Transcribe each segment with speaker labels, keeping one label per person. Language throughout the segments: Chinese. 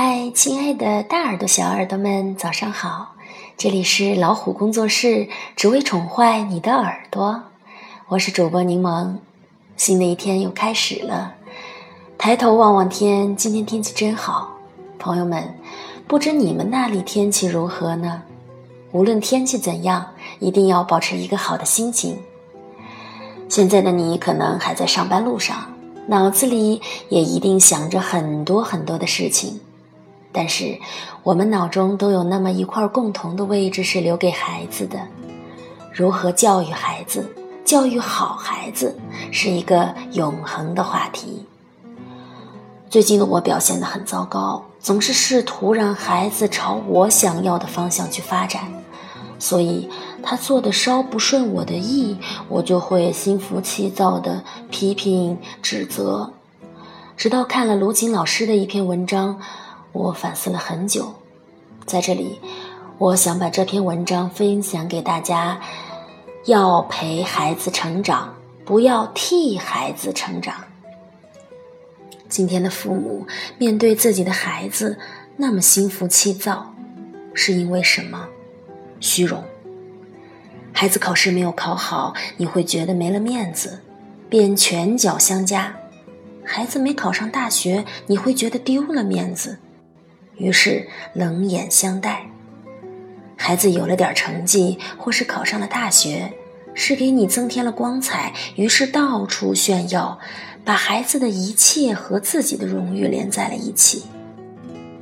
Speaker 1: 嗨，亲爱的大耳朵、小耳朵们，早上好！这里是老虎工作室，只为宠坏你的耳朵。我是主播柠檬。新的一天又开始了，抬头望望天，今天天气真好。朋友们，不知你们那里天气如何呢？无论天气怎样，一定要保持一个好的心情。现在的你可能还在上班路上，脑子里也一定想着很多很多的事情。但是，我们脑中都有那么一块共同的位置是留给孩子的。如何教育孩子，教育好孩子，是一个永恒的话题。最近的我表现得很糟糕，总是试图让孩子朝我想要的方向去发展，所以他做的稍不顺我的意，我就会心浮气躁的批评指责，直到看了卢琴老师的一篇文章。我反思了很久，在这里，我想把这篇文章分享给大家：要陪孩子成长，不要替孩子成长。今天的父母面对自己的孩子那么心浮气躁，是因为什么？虚荣。孩子考试没有考好，你会觉得没了面子，便拳脚相加；孩子没考上大学，你会觉得丢了面子。于是冷眼相待。孩子有了点成绩，或是考上了大学，是给你增添了光彩，于是到处炫耀，把孩子的一切和自己的荣誉连在了一起，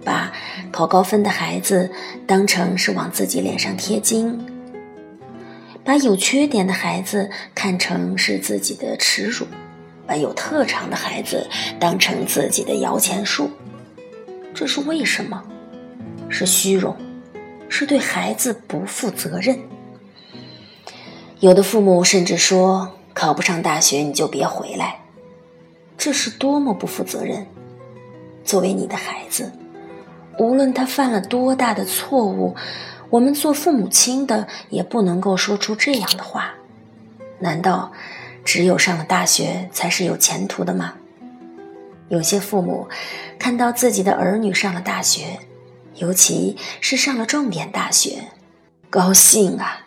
Speaker 1: 把考高分的孩子当成是往自己脸上贴金，把有缺点的孩子看成是自己的耻辱，把有特长的孩子当成自己的摇钱树。这是为什么？是虚荣，是对孩子不负责任。有的父母甚至说：“考不上大学你就别回来。”这是多么不负责任！作为你的孩子，无论他犯了多大的错误，我们做父母亲的也不能够说出这样的话。难道只有上了大学才是有前途的吗？有些父母看到自己的儿女上了大学，尤其是上了重点大学，高兴啊，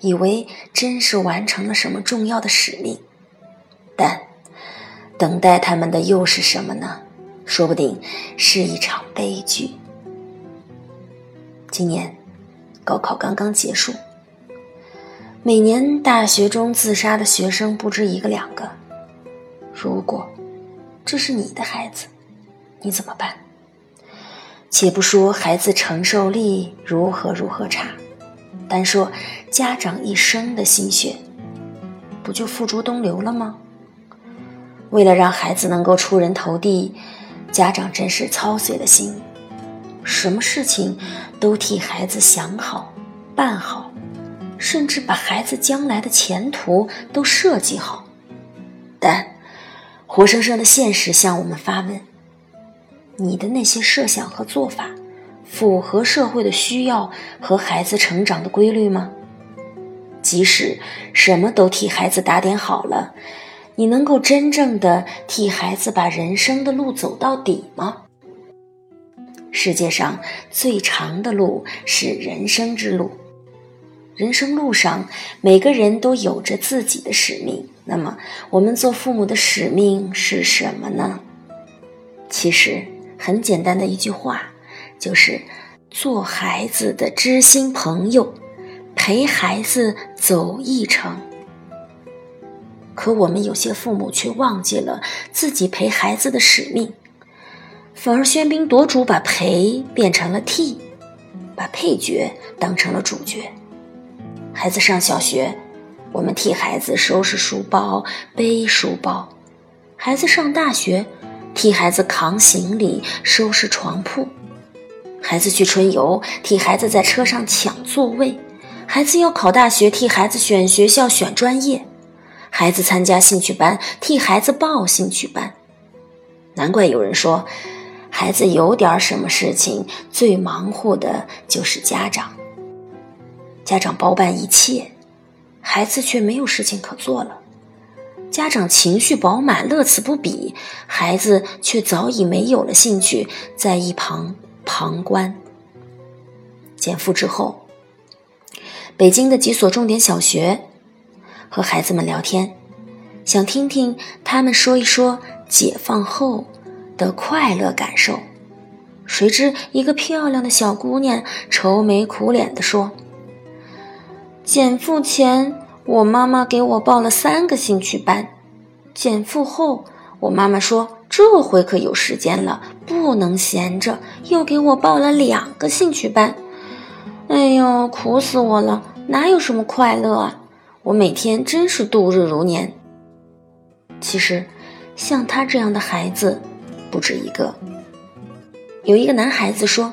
Speaker 1: 以为真是完成了什么重要的使命。但等待他们的又是什么呢？说不定是一场悲剧。今年高考刚刚结束，每年大学中自杀的学生不止一个两个。如果这是你的孩子，你怎么办？且不说孩子承受力如何如何差，单说家长一生的心血，不就付诸东流了吗？为了让孩子能够出人头地，家长真是操碎了心，什么事情都替孩子想好、办好，甚至把孩子将来的前途都设计好，活生生的现实向我们发问：你的那些设想和做法，符合社会的需要和孩子成长的规律吗？即使什么都替孩子打点好了，你能够真正的替孩子把人生的路走到底吗？世界上最长的路是人生之路。人生路上，每个人都有着自己的使命。那么，我们做父母的使命是什么呢？其实很简单的一句话，就是做孩子的知心朋友，陪孩子走一程。可我们有些父母却忘记了自己陪孩子的使命，反而喧宾夺主，把陪变成了替，把配角当成了主角。孩子上小学，我们替孩子收拾书包、背书包；孩子上大学，替孩子扛行李、收拾床铺；孩子去春游，替孩子在车上抢座位；孩子要考大学，替孩子选学校、选专业；孩子参加兴趣班，替孩子报兴趣班。难怪有人说，孩子有点什么事情，最忙活的就是家长。家长包办一切，孩子却没有事情可做了。家长情绪饱满，乐此不彼，孩子却早已没有了兴趣，在一旁旁观。减负之后，北京的几所重点小学和孩子们聊天，想听听他们说一说解放后的快乐感受。谁知一个漂亮的小姑娘愁眉苦脸地说：“减负前。”我妈妈给我报了三个兴趣班，减负后，我妈妈说这回可有时间了，不能闲着，又给我报了两个兴趣班。哎呦，苦死我了，哪有什么快乐啊！我每天真是度日如年。其实，像他这样的孩子不止一个。有一个男孩子说。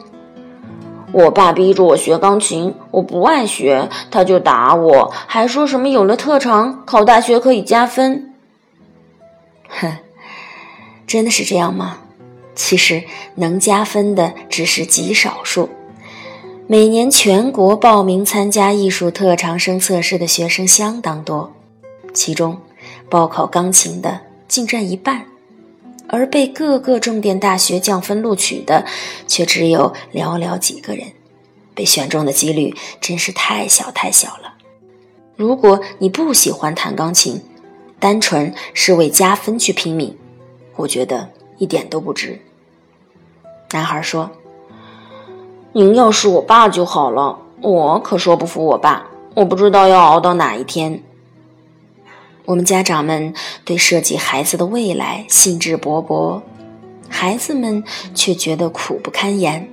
Speaker 1: 我爸逼着我学钢琴，我不爱学，他就打我，还说什么有了特长考大学可以加分。哼，真的是这样吗？其实能加分的只是极少数。每年全国报名参加艺术特长生测试的学生相当多，其中报考钢琴的竟占一半。而被各个重点大学降分录取的，却只有寥寥几个人，被选中的几率真是太小太小了。如果你不喜欢弹钢琴，单纯是为加分去拼命，我觉得一点都不值。男孩说：“您要是我爸就好了，我可说不服我爸，我不知道要熬到哪一天。”我们家长们对涉及孩子的未来兴致勃勃，孩子们却觉得苦不堪言。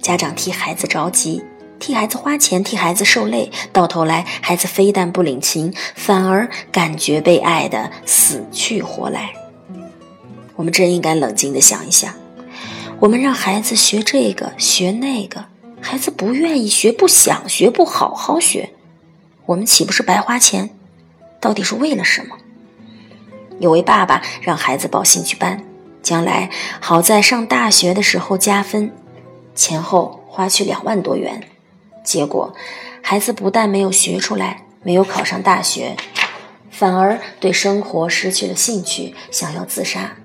Speaker 1: 家长替孩子着急，替孩子花钱，替孩子受累，到头来孩子非但不领情，反而感觉被爱的死去活来。我们真应该冷静的想一想：我们让孩子学这个学那个，孩子不愿意学，不想学，不好好学，我们岂不是白花钱？到底是为了什么？有位爸爸让孩子报兴趣班，将来好在上大学的时候加分，前后花去两万多元。结果，孩子不但没有学出来，没有考上大学，反而对生活失去了兴趣，想要自杀。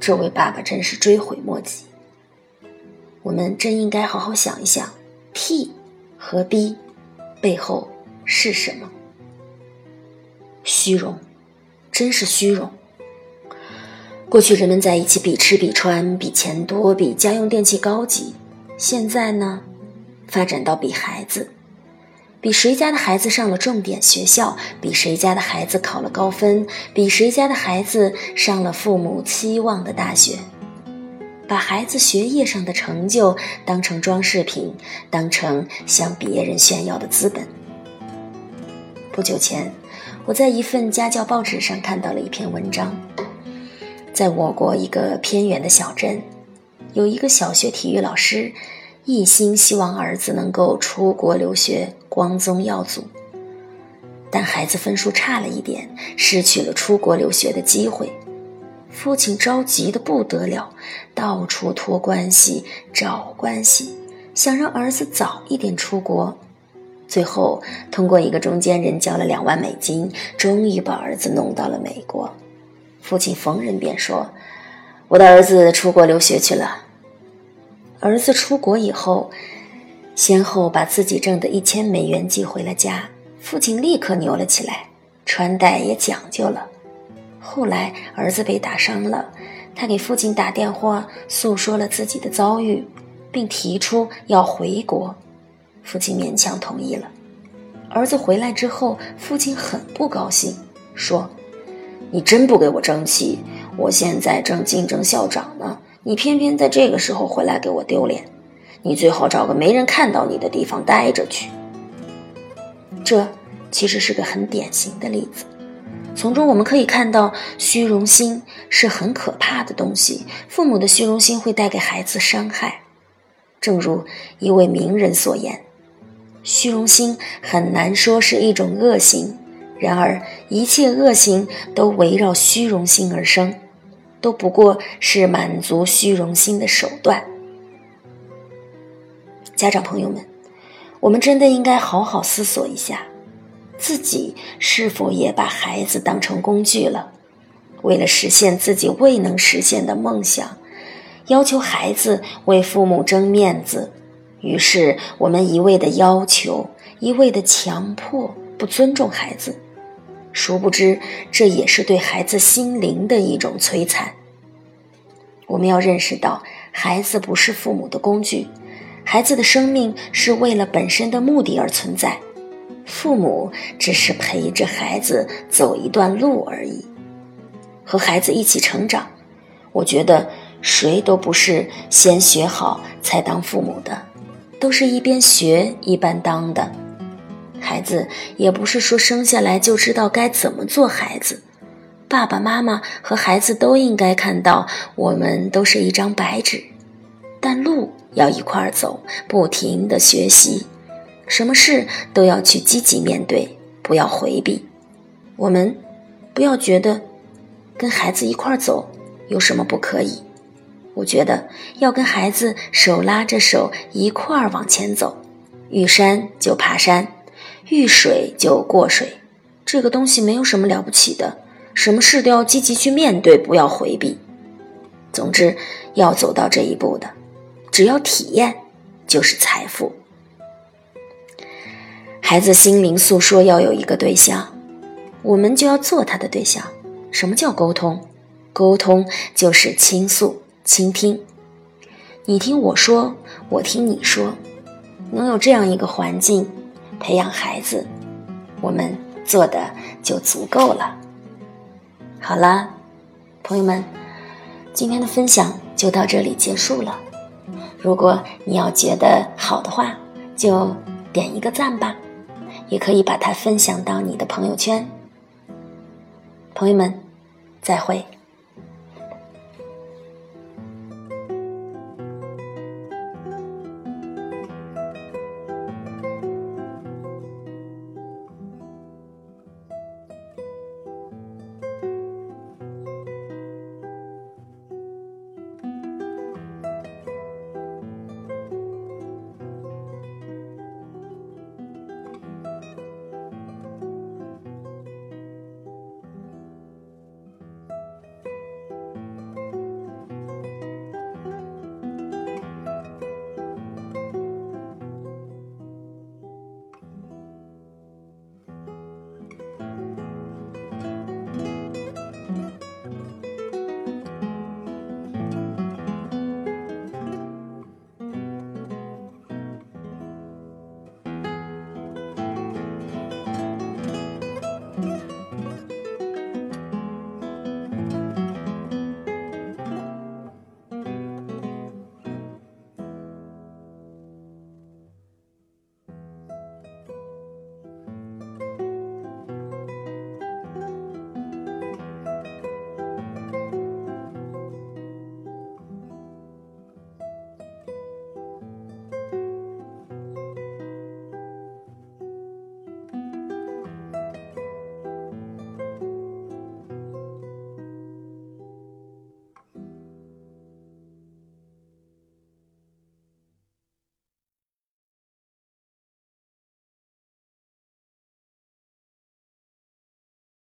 Speaker 1: 这位爸爸真是追悔莫及。我们真应该好好想一想，T 和 B 背后是什么？虚荣，真是虚荣。过去人们在一起比吃比穿，比钱多，比家用电器高级。现在呢，发展到比孩子，比谁家的孩子上了重点学校，比谁家的孩子考了高分，比谁家的孩子上了父母期望的大学。把孩子学业上的成就当成装饰品，当成向别人炫耀的资本。不久前。我在一份家教报纸上看到了一篇文章，在我国一个偏远的小镇，有一个小学体育老师，一心希望儿子能够出国留学，光宗耀祖。但孩子分数差了一点，失去了出国留学的机会，父亲着急的不得了，到处托关系找关系，想让儿子早一点出国。最后，通过一个中间人交了两万美金，终于把儿子弄到了美国。父亲逢人便说：“我的儿子出国留学去了。”儿子出国以后，先后把自己挣的一千美元寄回了家。父亲立刻牛了起来，穿戴也讲究了。后来儿子被打伤了，他给父亲打电话，诉说了自己的遭遇，并提出要回国。父亲勉强同意了。儿子回来之后，父亲很不高兴，说：“你真不给我争气！我现在正竞争校长呢，你偏偏在这个时候回来给我丢脸。你最好找个没人看到你的地方待着去。”这其实是个很典型的例子，从中我们可以看到，虚荣心是很可怕的东西。父母的虚荣心会带给孩子伤害，正如一位名人所言。虚荣心很难说是一种恶行，然而一切恶行都围绕虚荣心而生，都不过是满足虚荣心的手段。家长朋友们，我们真的应该好好思索一下：自己是否也把孩子当成工具了？为了实现自己未能实现的梦想，要求孩子为父母争面子，于是我们一味的要求，一味的强迫，不尊重孩子。殊不知，这也是对孩子心灵的一种摧残。我们要认识到，孩子不是父母的工具，孩子的生命是为了本身的目的而存在，父母只是陪着孩子走一段路而已，和孩子一起成长。我觉得谁都不是先学好才当父母的，都是一边学一边当的。孩子也不是说生下来就知道该怎么做孩子。爸爸妈妈和孩子都应该看到，我们都是一张白纸，但路要一块儿走，不停的学习，什么事都要去积极面对，不要回避。我们不要觉得跟孩子一块儿走有什么不可以，我觉得要跟孩子手拉着手一块儿往前走，遇山就爬山，遇水就过水，这个东西没有什么了不起的。什么事都要积极去面对，不要回避。总之，要走到这一步的，只要体验就是财富。孩子心灵诉说要有一个对象，我们就要做他的对象。什么叫沟通？沟通就是倾诉、倾听。你听我说，我听你说，能有这样一个环境培养孩子，我们做的就足够了。好啦，朋友们，今天的分享就到这里结束了。如果你要觉得好的话，就点一个赞吧，也可以把它分享到你的朋友圈。朋友们，再会。